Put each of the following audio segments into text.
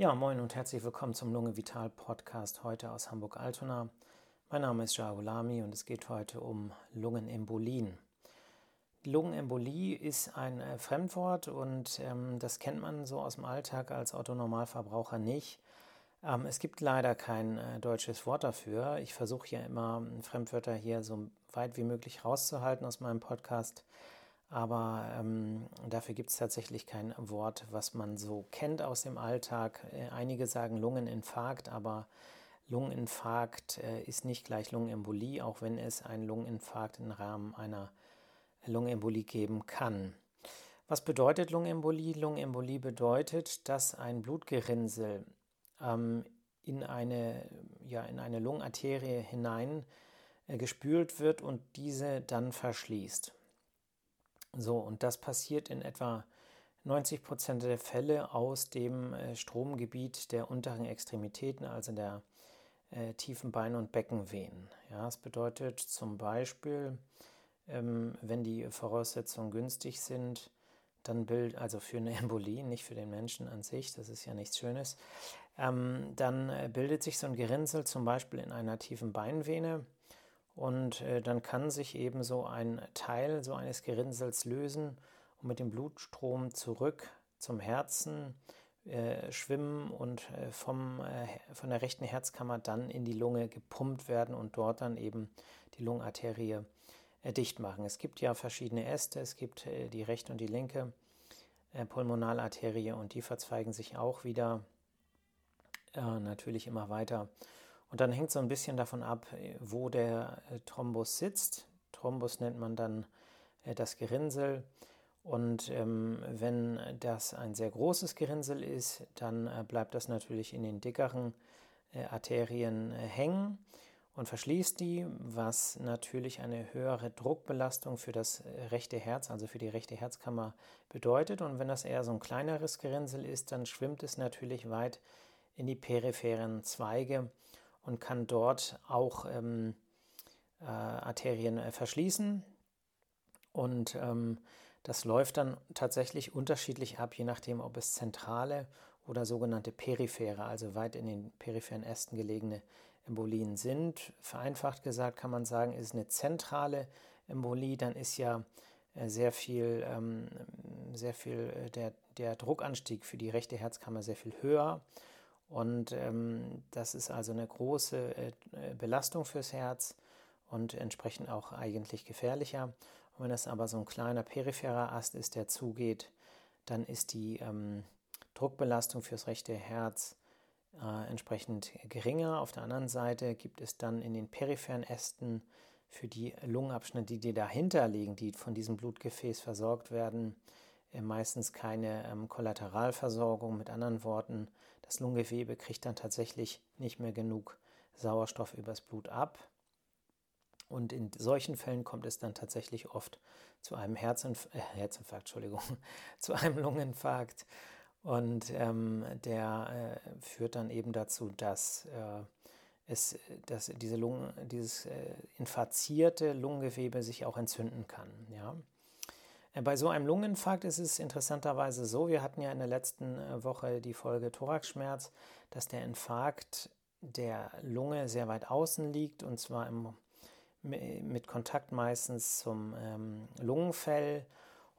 Ja, moin und herzlich willkommen zum Lunge Vital Podcast heute aus Hamburg-Altona. Mein Name ist Jahulami und es geht heute um Lungenembolien. Lungenembolie ist ein äh, Fremdwort und ähm, das kennt man so aus dem Alltag als Autonormalverbraucher nicht. Ähm, es gibt leider kein äh, deutsches Wort dafür. Ich versuche ja immer Fremdwörter hier so weit wie möglich rauszuhalten aus meinem Podcast. Aber ähm, dafür gibt es tatsächlich kein Wort, was man so kennt aus dem Alltag. Äh, einige sagen Lungeninfarkt, aber Lungeninfarkt äh, ist nicht gleich Lungenembolie, auch wenn es einen Lungeninfarkt im Rahmen einer Lungenembolie geben kann. Was bedeutet Lungenembolie? Lungenembolie bedeutet, dass ein Blutgerinnsel ähm, in, eine, ja, in eine Lungenarterie hinein äh, gespült wird und diese dann verschließt. So, und das passiert in etwa 90 Prozent der Fälle aus dem äh, Stromgebiet der unteren Extremitäten, also der äh, tiefen Beine- und Beckenvenen. Ja, das bedeutet zum Beispiel, ähm, wenn die Voraussetzungen günstig sind, dann bildet, also für eine Embolie, nicht für den Menschen an sich, das ist ja nichts Schönes, ähm, dann äh, bildet sich so ein Gerinnsel zum Beispiel in einer tiefen Beinvene und äh, dann kann sich eben so ein Teil so eines Gerinnsels lösen und mit dem Blutstrom zurück zum Herzen äh, schwimmen und äh, vom, äh, von der rechten Herzkammer dann in die Lunge gepumpt werden und dort dann eben die Lungenarterie äh, dicht machen. Es gibt ja verschiedene Äste, es gibt äh, die rechte und die linke Pulmonalarterie und die verzweigen sich auch wieder natürlich immer weiter. Und dann hängt so ein bisschen davon ab, wo der äh, Thrombus sitzt. Thrombus nennt man dann äh, das Gerinnsel. Und ähm, wenn das ein sehr großes Gerinnsel ist, dann äh, bleibt das natürlich in den dickeren äh, Arterien äh, hängen und verschließt die, was natürlich eine höhere Druckbelastung für das äh, rechte Herz, also für die rechte Herzkammer bedeutet. Und wenn das eher so ein kleineres Gerinnsel ist, dann schwimmt es natürlich weit in die peripheren Zweige und kann dort auch ähm, äh, Arterien äh, verschließen. Und ähm, das läuft dann tatsächlich unterschiedlich ab, je nachdem, ob es zentrale oder sogenannte periphere, also weit in den peripheren Ästen gelegene Embolien sind. Vereinfacht gesagt kann man sagen, ist eine zentrale Embolie, dann ist ja äh, sehr viel, ähm, sehr viel äh, der, der Druckanstieg für die rechte Herzkammer sehr viel höher und ähm, das ist also eine große äh, Belastung fürs Herz und entsprechend auch eigentlich gefährlicher. Und wenn es aber so ein kleiner peripherer Ast ist, der zugeht, dann ist die ähm, Druckbelastung fürs rechte Herz äh, entsprechend geringer. Auf der anderen Seite gibt es dann in den peripheren Ästen für die Lungenabschnitte, die dahinter liegen, die von diesem Blutgefäß versorgt werden, äh, meistens keine ähm, Kollateralversorgung. Mit anderen Worten, das Lungengewebe kriegt dann tatsächlich nicht mehr genug Sauerstoff übers Blut ab. Und in solchen Fällen kommt es dann tatsächlich oft zu einem Herzinf äh, Herzinfarkt, Entschuldigung, zu einem Lungeninfarkt. Und ähm, der äh, führt dann eben dazu, dass, äh, es, dass diese Lungen, dieses äh, infarzierte Lungengewebe sich auch entzünden kann. Ja? Äh, bei so einem Lungeninfarkt ist es interessanterweise so, wir hatten ja in der letzten äh, Woche die Folge Thoraxschmerz, dass der Infarkt der Lunge sehr weit außen liegt und zwar im, mit Kontakt meistens zum ähm, Lungenfell.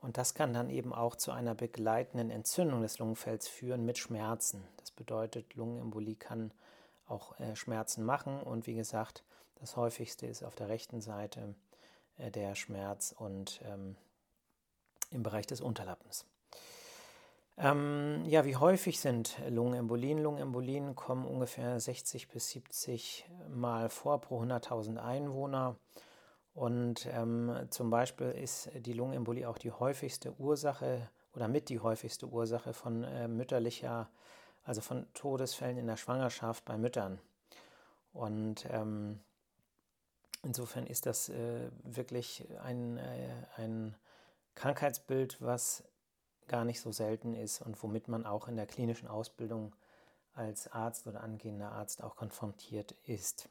Und das kann dann eben auch zu einer begleitenden Entzündung des Lungenfells führen mit Schmerzen. Das bedeutet, Lungenembolie kann auch äh, Schmerzen machen. Und wie gesagt, das häufigste ist auf der rechten Seite äh, der Schmerz und ähm, im Bereich des Unterlappens. Ähm, ja, wie häufig sind Lungenembolien? Lungenembolien kommen ungefähr 60 bis 70 Mal vor pro 100.000 Einwohner. Und ähm, zum Beispiel ist die Lungenembolie auch die häufigste Ursache oder mit die häufigste Ursache von äh, mütterlicher, also von Todesfällen in der Schwangerschaft bei Müttern. Und ähm, insofern ist das äh, wirklich ein, äh, ein Krankheitsbild, was gar nicht so selten ist und womit man auch in der klinischen Ausbildung als Arzt oder angehender Arzt auch konfrontiert ist.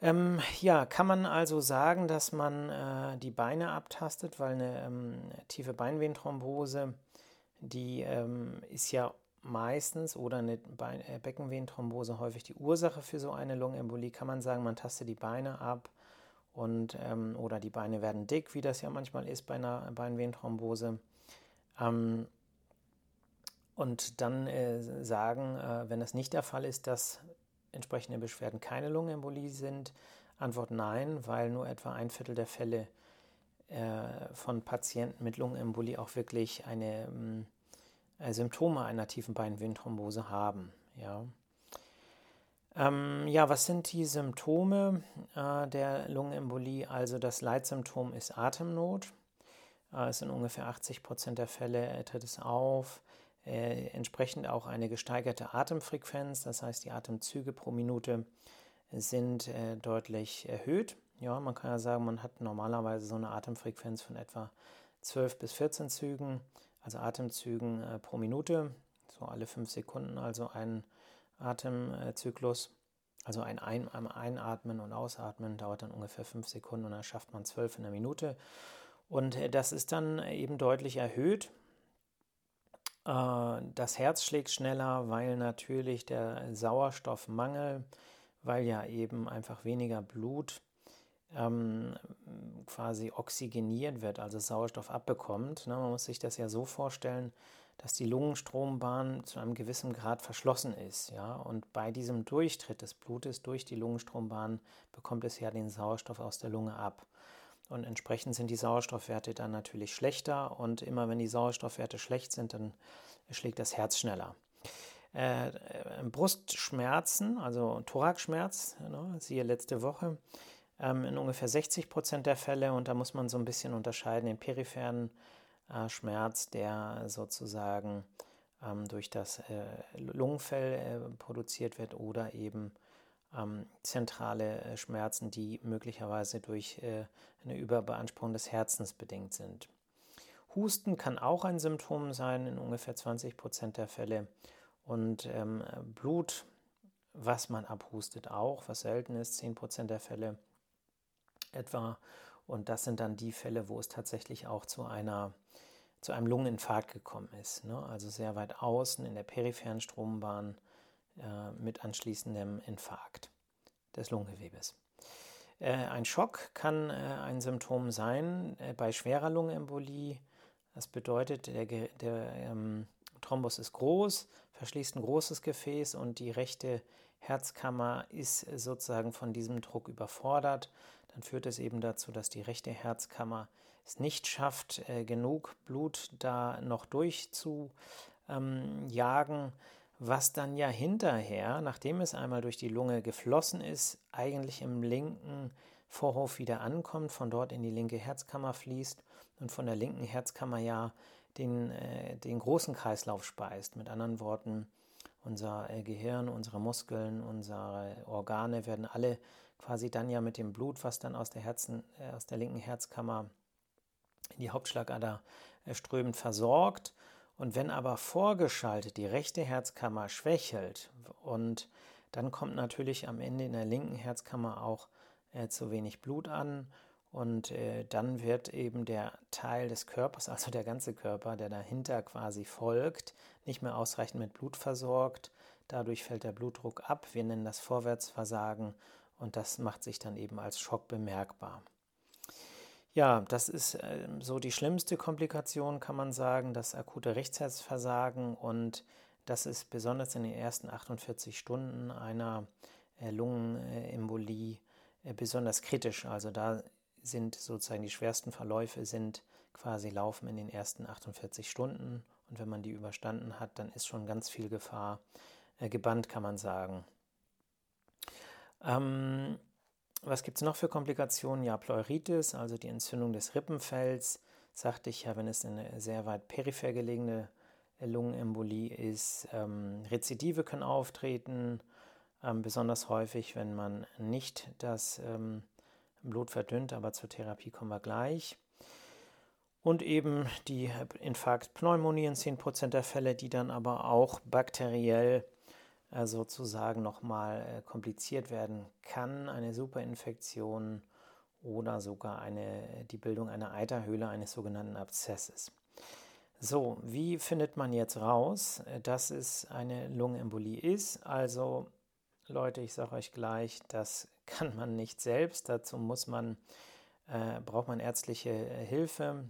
Ähm, ja, kann man also sagen, dass man äh, die Beine abtastet, weil eine ähm, tiefe Beinvenenthrombose, die ähm, ist ja meistens oder eine äh, Beckenvenenthrombose häufig die Ursache für so eine Lungenembolie, kann man sagen, man tastet die Beine ab und, ähm, oder die Beine werden dick, wie das ja manchmal ist bei einer Beinvenenthrombose. Ähm, und dann äh, sagen, äh, wenn das nicht der Fall ist, dass entsprechende Beschwerden keine Lungenembolie sind. Antwort nein, weil nur etwa ein Viertel der Fälle äh, von Patienten mit Lungenembolie auch wirklich eine ähm, äh, Symptome einer tiefen Beinvenenthrombose haben. Ja. Ähm, ja, was sind die Symptome äh, der Lungenembolie? Also das Leitsymptom ist Atemnot. Äh, es sind ungefähr 80 Prozent der Fälle tritt es auf. Äh, entsprechend auch eine gesteigerte Atemfrequenz, das heißt die Atemzüge pro Minute sind äh, deutlich erhöht. Ja, man kann ja sagen, man hat normalerweise so eine Atemfrequenz von etwa 12 bis 14 Zügen, also Atemzügen äh, pro Minute, so alle fünf Sekunden, also ein Atemzyklus. Also ein, ein Einatmen und Ausatmen dauert dann ungefähr fünf Sekunden und dann schafft man zwölf in der Minute. Und äh, das ist dann eben deutlich erhöht. Äh, das Herz schlägt schneller, weil natürlich der Sauerstoffmangel, weil ja eben einfach weniger Blut ähm, quasi oxygeniert wird, also Sauerstoff abbekommt. Ne? Man muss sich das ja so vorstellen, dass die Lungenstrombahn zu einem gewissen Grad verschlossen ist. Ja? Und bei diesem Durchtritt des Blutes durch die Lungenstrombahn bekommt es ja den Sauerstoff aus der Lunge ab. Und entsprechend sind die Sauerstoffwerte dann natürlich schlechter. Und immer wenn die Sauerstoffwerte schlecht sind, dann schlägt das Herz schneller. Äh, äh Brustschmerzen, also Thoraxschmerz, ne, siehe letzte Woche, ähm, in ungefähr 60 Prozent der Fälle. Und da muss man so ein bisschen unterscheiden, den peripheren Schmerz, der sozusagen ähm, durch das äh, Lungenfell äh, produziert wird oder eben ähm, zentrale äh, Schmerzen, die möglicherweise durch äh, eine Überbeanspruchung des Herzens bedingt sind. Husten kann auch ein Symptom sein in ungefähr 20 Prozent der Fälle. Und ähm, Blut, was man abhustet, auch, was selten ist, 10 Prozent der Fälle etwa. Und das sind dann die Fälle, wo es tatsächlich auch zu einer zu einem Lungeninfarkt gekommen ist. Ne? Also sehr weit außen in der peripheren Strombahn äh, mit anschließendem Infarkt des Lungengewebes. Äh, ein Schock kann äh, ein Symptom sein bei schwerer Lungenembolie. Das bedeutet, der, der ähm, Thrombus ist groß, verschließt ein großes Gefäß und die rechte Herzkammer ist sozusagen von diesem Druck überfordert. Dann führt es eben dazu, dass die rechte Herzkammer es nicht schafft, genug Blut da noch durchzujagen. Was dann ja hinterher, nachdem es einmal durch die Lunge geflossen ist, eigentlich im linken Vorhof wieder ankommt, von dort in die linke Herzkammer fließt und von der linken Herzkammer ja den, äh, den großen Kreislauf speist. Mit anderen Worten, unser äh, Gehirn, unsere Muskeln, unsere Organe werden alle quasi dann ja mit dem Blut, was dann aus der, Herzen, äh, aus der linken Herzkammer in die Hauptschlagader äh, strömt, versorgt. Und wenn aber vorgeschaltet die rechte Herzkammer schwächelt und dann kommt natürlich am Ende in der linken Herzkammer auch zu wenig Blut an und äh, dann wird eben der Teil des Körpers, also der ganze Körper, der dahinter quasi folgt, nicht mehr ausreichend mit Blut versorgt. Dadurch fällt der Blutdruck ab. Wir nennen das Vorwärtsversagen und das macht sich dann eben als Schock bemerkbar. Ja, das ist äh, so die schlimmste Komplikation, kann man sagen, das akute Rechtsherzversagen und das ist besonders in den ersten 48 Stunden einer äh, Lungenembolie äh, besonders kritisch. Also da sind sozusagen die schwersten Verläufe sind quasi laufen in den ersten 48 Stunden und wenn man die überstanden hat, dann ist schon ganz viel Gefahr äh, gebannt, kann man sagen. Ähm, was gibt es noch für Komplikationen? Ja, Pleuritis, also die Entzündung des Rippenfells, sagte ich ja, wenn es eine sehr weit peripher gelegene Lungenembolie ist. Ähm, Rezidive können auftreten, ähm, besonders häufig, wenn man nicht das ähm, Blut verdünnt, aber zur Therapie kommen wir gleich. Und eben die Infarktpneumonie in 10% der Fälle, die dann aber auch bakteriell äh, sozusagen nochmal äh, kompliziert werden kann, eine Superinfektion oder sogar eine, die Bildung einer Eiterhöhle eines sogenannten Abzesses. So, wie findet man jetzt raus, dass es eine Lungenembolie ist? Also, Leute, ich sage euch gleich, das kann man nicht selbst. Dazu muss man, äh, braucht man ärztliche Hilfe.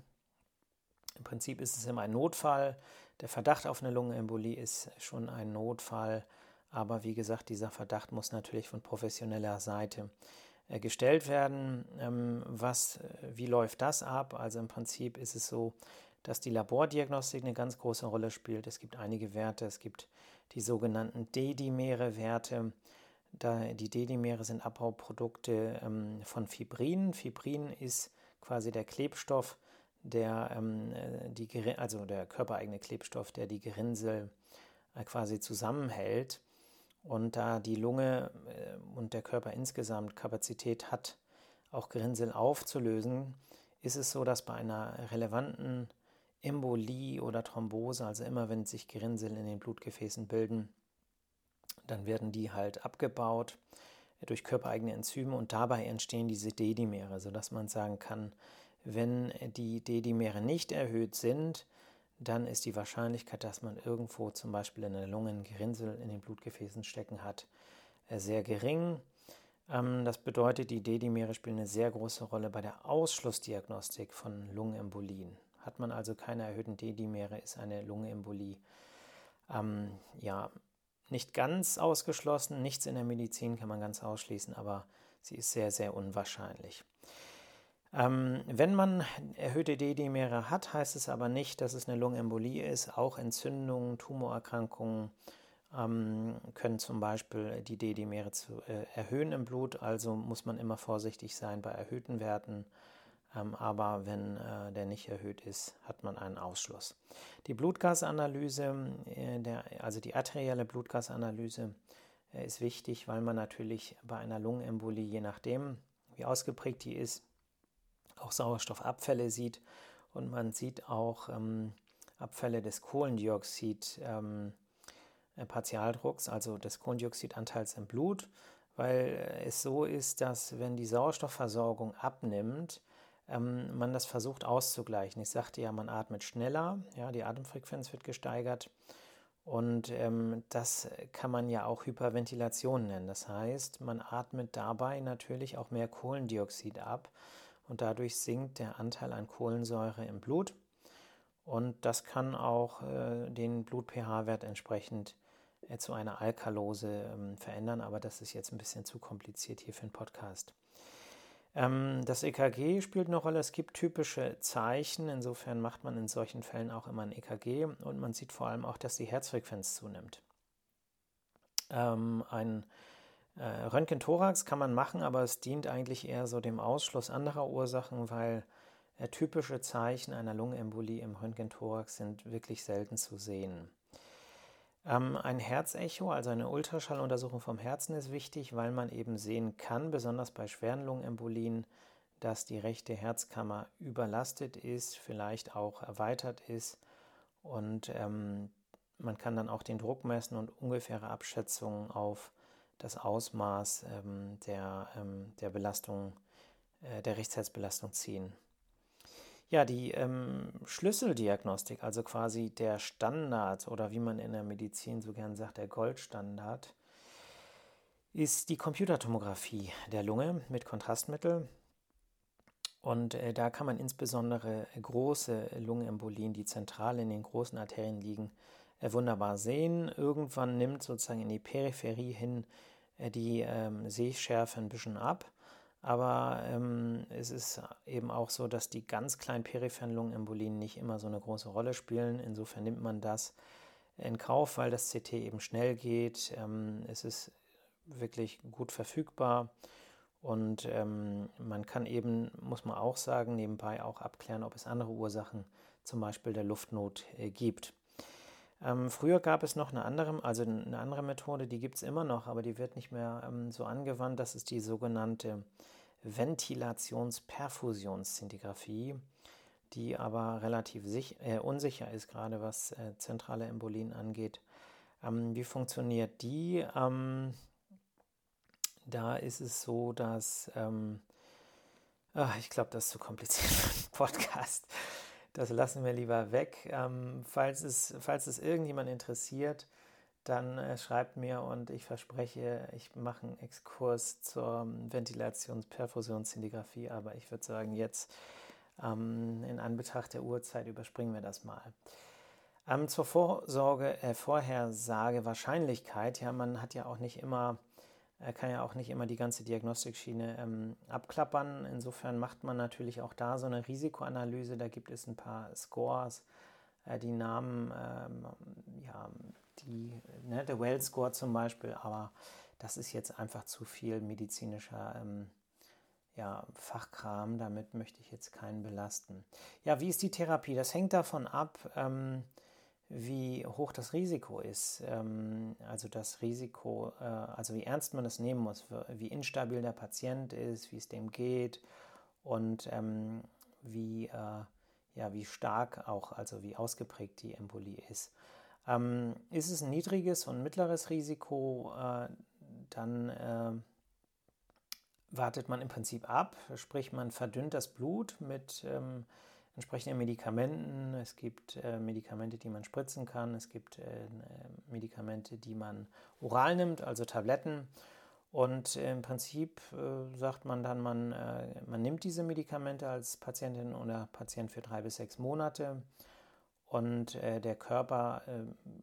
Im Prinzip ist es immer ein Notfall. Der Verdacht auf eine Lungenembolie ist schon ein Notfall. Aber wie gesagt, dieser Verdacht muss natürlich von professioneller Seite äh, gestellt werden. Ähm, was, wie läuft das ab? Also im Prinzip ist es so, dass die Labordiagnostik eine ganz große Rolle spielt. Es gibt einige Werte, es gibt die sogenannten D-Dimere-Werte. Die D-Dimere sind Abbauprodukte ähm, von Fibrin. Fibrin ist quasi der Klebstoff, der ähm, die, also der körpereigene Klebstoff, der die Gerinnsel äh, quasi zusammenhält. Und da die Lunge äh, und der Körper insgesamt Kapazität hat, auch Gerinnsel aufzulösen, ist es so, dass bei einer relevanten Embolie oder Thrombose, also immer wenn sich Gerinnsel in den Blutgefäßen bilden, dann werden die halt abgebaut durch körpereigene Enzyme und dabei entstehen diese D-Dimere, sodass man sagen kann, wenn die D-Dimere nicht erhöht sind, dann ist die Wahrscheinlichkeit, dass man irgendwo zum Beispiel in der Lunge Gerinnsel in den Blutgefäßen stecken hat, äh, sehr gering. Ähm, das bedeutet, die D-Dimere spielen eine sehr große Rolle bei der Ausschlussdiagnostik von Lungenembolien. Hat man also keine erhöhten D-Dimere, ist eine Lungenembolie ähm, ja nicht ganz ausgeschlossen. Nichts in der Medizin kann man ganz ausschließen, aber sie ist sehr, sehr unwahrscheinlich. Ähm, wenn man erhöhte D-Dimere hat, heißt es aber nicht, dass es eine Lungenembolie ist. Auch Entzündungen, Tumorerkrankungen ähm, können zum Beispiel die D-Dimere äh, erhöhen im Blut. Also muss man immer vorsichtig sein bei erhöhten Werten. Ähm, aber wenn äh, der nicht erhöht ist, hat man einen Ausschluss. Die Blutgasanalyse, äh, also die arterielle Blutgasanalyse, äh, ist wichtig, weil man natürlich bei einer Lungenembolie, je nachdem, wie ausgeprägt die ist, auch Sauerstoffabfälle sieht und man sieht auch ähm, Abfälle des Kohlendioxid ähm, äh, Partialdrucks, also des Kohlendioxidanteils im Blut, weil es so ist, dass wenn die Sauerstoffversorgung abnimmt, ähm, man das versucht auszugleichen. Ich sagte ja, man atmet schneller, ja, die Atemfrequenz wird gesteigert. Und ähm, das kann man ja auch Hyperventilation nennen. Das heißt, man atmet dabei natürlich auch mehr Kohlendioxid ab und dadurch sinkt der Anteil an Kohlensäure im Blut. Und das kann auch äh, den Blut-pH-Wert entsprechend äh, zu einer Alkalose ähm, verändern, aber das ist jetzt ein bisschen zu kompliziert hier für einen Podcast. Ähm, das EKG spielt eine Rolle. Es gibt typische Zeichen. Insofern macht man in solchen Fällen auch immer ein EKG und man sieht vor allem auch, dass die Herzfrequenz zunimmt. Ähm, ein äh, Röntgen-Thorax kann man machen, aber es dient eigentlich eher so dem Ausschluss anderer Ursachen, weil äh, typische Zeichen einer Lungenembolie im Röntgen-Thorax sind wirklich selten zu sehen. Ähm, ein Herzecho, also eine Ultraschalluntersuchung vom Herzen, ist wichtig, weil man eben sehen kann, besonders bei schweren Lungenembolien, dass die rechte Herzkammer überlastet ist, vielleicht auch erweitert ist. Und ähm, man kann dann auch den Druck messen und ungefähre Abschätzungen auf das Ausmaß ähm, der, ähm, der Belastung, äh, der Rechtsherzbelastung ziehen. Ja, die ähm, Schlüsseldiagnostik, also quasi der Standard oder wie man in der Medizin so gern sagt, der Goldstandard, ist die Computertomographie der Lunge mit Kontrastmittel. Und äh, da kann man insbesondere große Lungenembolien, die zentral in den großen Arterien liegen, äh, wunderbar sehen. Irgendwann nimmt sozusagen in die Peripherie hin äh, die ähm, Sehschärfe ein bisschen ab. Aber ähm, es ist eben auch so, dass die ganz kleinen peripheren Lungenembolien nicht immer so eine große Rolle spielen. Insofern nimmt man das in Kauf, weil das CT eben schnell geht. Ähm, es ist wirklich gut verfügbar und ähm, man kann eben, muss man auch sagen, nebenbei auch abklären, ob es andere Ursachen, zum Beispiel der Luftnot, äh, gibt. Ähm, früher gab es noch eine andere, also eine andere Methode, die gibt es immer noch, aber die wird nicht mehr ähm, so angewandt. Das ist die sogenannte Ventilations-Perfusionsszintigraphie, die aber relativ sich, äh, unsicher ist, gerade was äh, zentrale Embolien angeht. Ähm, wie funktioniert die? Ähm, da ist es so, dass, ähm, ach, ich glaube, das ist zu kompliziert für einen Podcast. das lassen wir lieber weg. Ähm, falls, es, falls es irgendjemand interessiert, dann äh, schreibt mir und ich verspreche, ich mache einen Exkurs zur Ventilations-Perfusionsszintigraphie, aber ich würde sagen, jetzt ähm, in Anbetracht der Uhrzeit überspringen wir das mal. Ähm, zur Vorsorge, äh, Vorhersage, Wahrscheinlichkeit, ja, man hat ja auch nicht immer, äh, kann ja auch nicht immer die ganze Diagnostikschiene ähm, abklappern. Insofern macht man natürlich auch da so eine Risikoanalyse. Da gibt es ein paar Scores, äh, die Namen, ähm, ja, die, ne, der Well-Score zum Beispiel, aber das ist jetzt einfach zu viel medizinischer ähm, ja, Fachkram, damit möchte ich jetzt keinen belasten. Ja, wie ist die Therapie? Das hängt davon ab, ähm, wie hoch das Risiko ist. Ähm, also das Risiko, äh, also wie ernst man es nehmen muss, wie instabil der Patient ist, wie es dem geht und ähm, wie, äh, ja, wie stark auch, also wie ausgeprägt die Embolie ist. Ähm, ist es ein niedriges und mittleres Risiko, äh, dann wartet man im Prinzip ab, sprich man verdünnt das Blut mit entsprechende Medikamenten. Es gibt äh, Medikamente, die man spritzen kann. Es gibt äh, Medikamente, die man oral nimmt, also Tabletten. Und äh, im Prinzip äh, sagt man dann, man, äh, man nimmt diese Medikamente als Patientin oder Patient für drei bis sechs Monate. Und äh, der Körper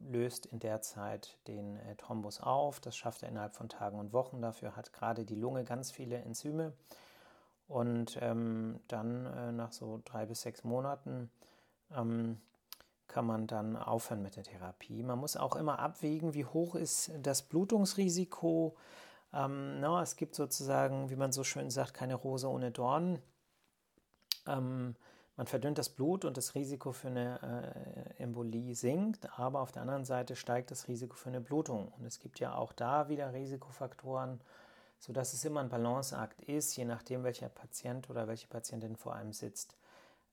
löst in der Zeit den Thrombus auf. Das schafft er innerhalb von Tagen und Wochen. Dafür hat gerade die Lunge ganz viele Enzyme und ähm, dann äh, nach so drei bis sechs Monaten ähm, kann man dann aufhören mit der Therapie. Man muss auch immer abwägen, wie hoch ist das Blutungsrisiko. Ähm, na, es gibt sozusagen, wie man so schön sagt, keine Rose ohne Dornen. Ähm, man verdünnt das Blut und das Risiko für eine äh, Embolie sinkt, aber auf der anderen Seite steigt das Risiko für eine Blutung. Und es gibt ja auch da wieder Risikofaktoren sodass es immer ein Balanceakt ist, je nachdem, welcher Patient oder welche Patientin vor einem sitzt.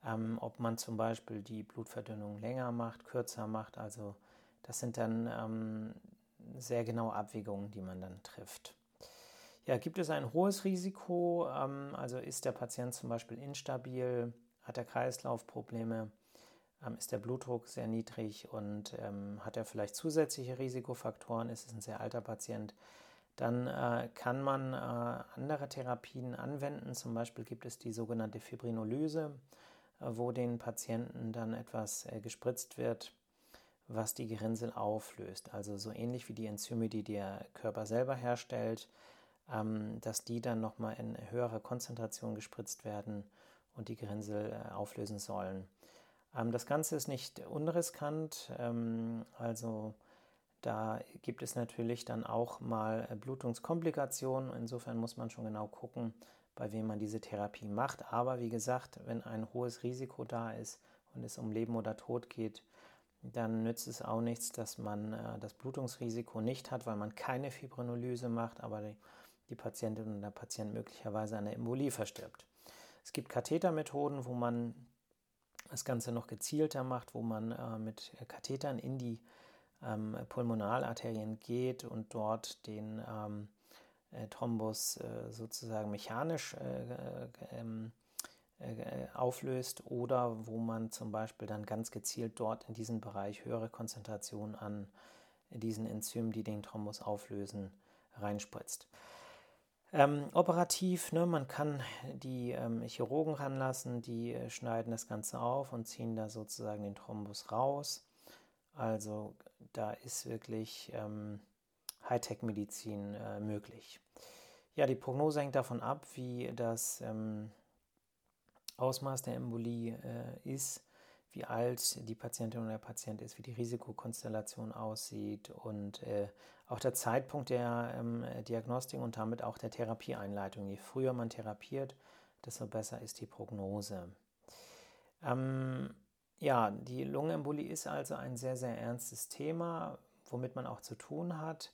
Ähm, ob man zum Beispiel die Blutverdünnung länger macht, kürzer macht. Also das sind dann ähm, sehr genaue Abwägungen, die man dann trifft. Ja, gibt es ein hohes Risiko? Ähm, also ist der Patient zum Beispiel instabil, hat er Kreislaufprobleme, ähm, ist der Blutdruck sehr niedrig und ähm, hat er vielleicht zusätzliche Risikofaktoren? Ist es ein sehr alter Patient? Dann äh, kann man äh, andere Therapien anwenden. Zum Beispiel gibt es die sogenannte Fibrinolyse, äh, wo den Patienten dann etwas äh, gespritzt wird, was die Gerinnsel auflöst. Also so ähnlich wie die Enzyme, die der Körper selber herstellt, ähm, dass die dann nochmal in höherer Konzentration gespritzt werden und die Gerinnsel äh, auflösen sollen. Ähm, das Ganze ist nicht unriskant, ähm, also da gibt es natürlich dann auch mal äh, Blutungskomplikationen. Insofern muss man schon genau gucken, bei wem man diese Therapie macht. Aber wie gesagt, wenn ein hohes Risiko da ist und es um Leben oder Tod geht, dann nützt es auch nichts, dass man äh, das Blutungsrisiko nicht hat, weil man keine Fibrinolyse macht, aber die, Patientin oder der Patient möglicherweise an der Embolie verstirbt. Es gibt Kathetermethoden, wo man das Ganze noch gezielter macht, wo man äh, mit Kathetern in die ähm, Pulmonalarterien geht und dort den ähm, äh, Thrombus äh, sozusagen mechanisch äh, ähm, äh, auflöst oder wo man zum Beispiel dann ganz gezielt dort in diesem Bereich höhere Konzentrationen an diesen Enzymen, die den Thrombus auflösen, reinspritzt. Ähm, operativ, ne, man kann die ähm, Chirurgen ranlassen, die äh, schneiden das Ganze auf und ziehen da sozusagen den Thrombus raus. Also da ist wirklich ähm, Hightech-Medizin äh, möglich. Ja, die Prognose hängt davon ab, wie das ähm, Ausmaß der Embolie äh, ist, wie alt die Patientin oder der Patient ist, wie die Risikokonstellation aussieht und äh, auch der Zeitpunkt der ähm, Diagnostik und damit auch der Therapieeinleitung. Je früher man therapiert, desto besser ist die Prognose. Ähm, ja, die Lungenembolie ist also ein sehr, sehr ernstes Thema, womit man auch zu tun hat.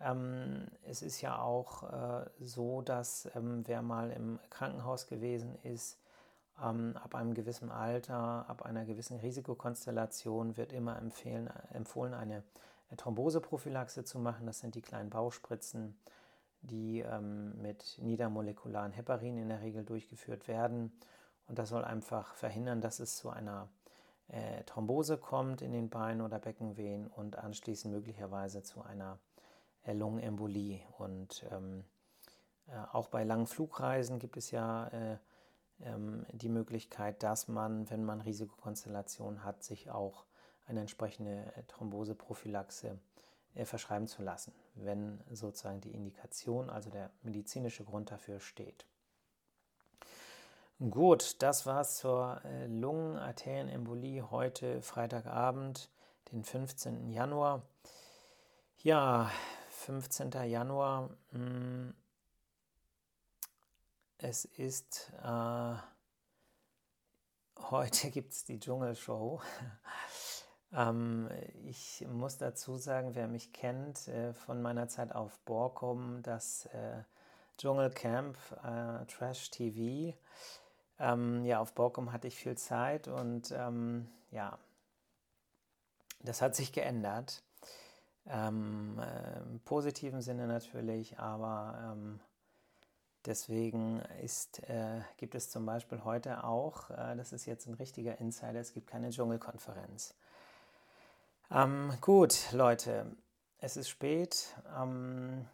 Ähm, es ist ja auch äh, so, dass ähm, wer mal im Krankenhaus gewesen ist, ähm, ab einem gewissen Alter, ab einer gewissen Risikokonstellation wird immer empfehlen, empfohlen, eine Thromboseprophylaxe zu machen. Das sind die kleinen Bauspritzen, die ähm, mit niedermolekularen Heparin in der Regel durchgeführt werden. Und das soll einfach verhindern, dass es zu einer äh, Thrombose kommt in den Beinen oder Beckenvenen und anschließend möglicherweise zu einer äh, Lungenembolie. Und ähm, äh, auch bei langen Flugreisen gibt es ja äh, die Möglichkeit, dass man, wenn man Risikokonstellationen hat, sich auch eine entsprechende äh, Thromboseprophylaxe äh, verschreiben zu lassen, wenn sozusagen die Indikation, also der medizinische Grund dafür steht. Gut, das war's zur äh, Lungenarterienembolie heute Freitagabend, den 15. Januar. Ja, 15. Januar. Mh, hm, es ist äh, heute gibt es die Dschungelshow. ähm, ich muss dazu sagen, wer mich kennt äh, von meiner Zeit auf Borkum, das äh, Dschungelcamp äh, Trash TV ähm, ja, auf Borkum hatte ich viel Zeit und ähm, ja, das hat sich geändert. Ähm, äh, Im positiven Sinne natürlich, aber ähm, deswegen ist, äh, gibt es zum Beispiel heute auch, äh, das ist jetzt ein richtiger Insider, es gibt keine Dschungelkonferenz. Ähm, gut, Leute, es ist spät. Ähm,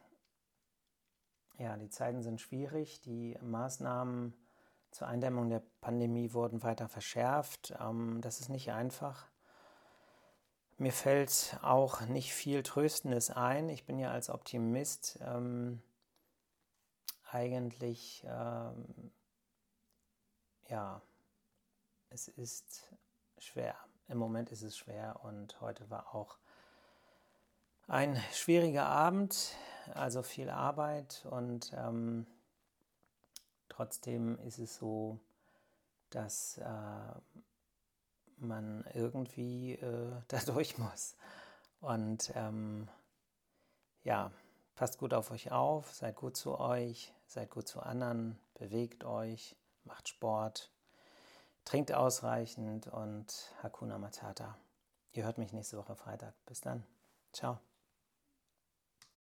ja, die Zeiten sind schwierig, die Maßnahmen zur Eindämmung der Pandemie wurden weiter verschärft. Ähm, das ist nicht einfach. Mir fällt auch nicht viel Tröstendes ein. Ich bin ja als Optimist ähm, eigentlich, ähm, ja, es ist schwer. Im Moment ist es schwer und heute war auch ein schwieriger Abend, also viel Arbeit und ähm, Trotzdem ist es so, dass äh, man irgendwie äh, da durch muss. Und ähm, ja, passt gut auf euch auf, seid gut zu euch, seid gut zu anderen, bewegt euch, macht Sport, trinkt ausreichend und Hakuna Matata. Ihr hört mich nächste Woche Freitag. Bis dann. Ciao.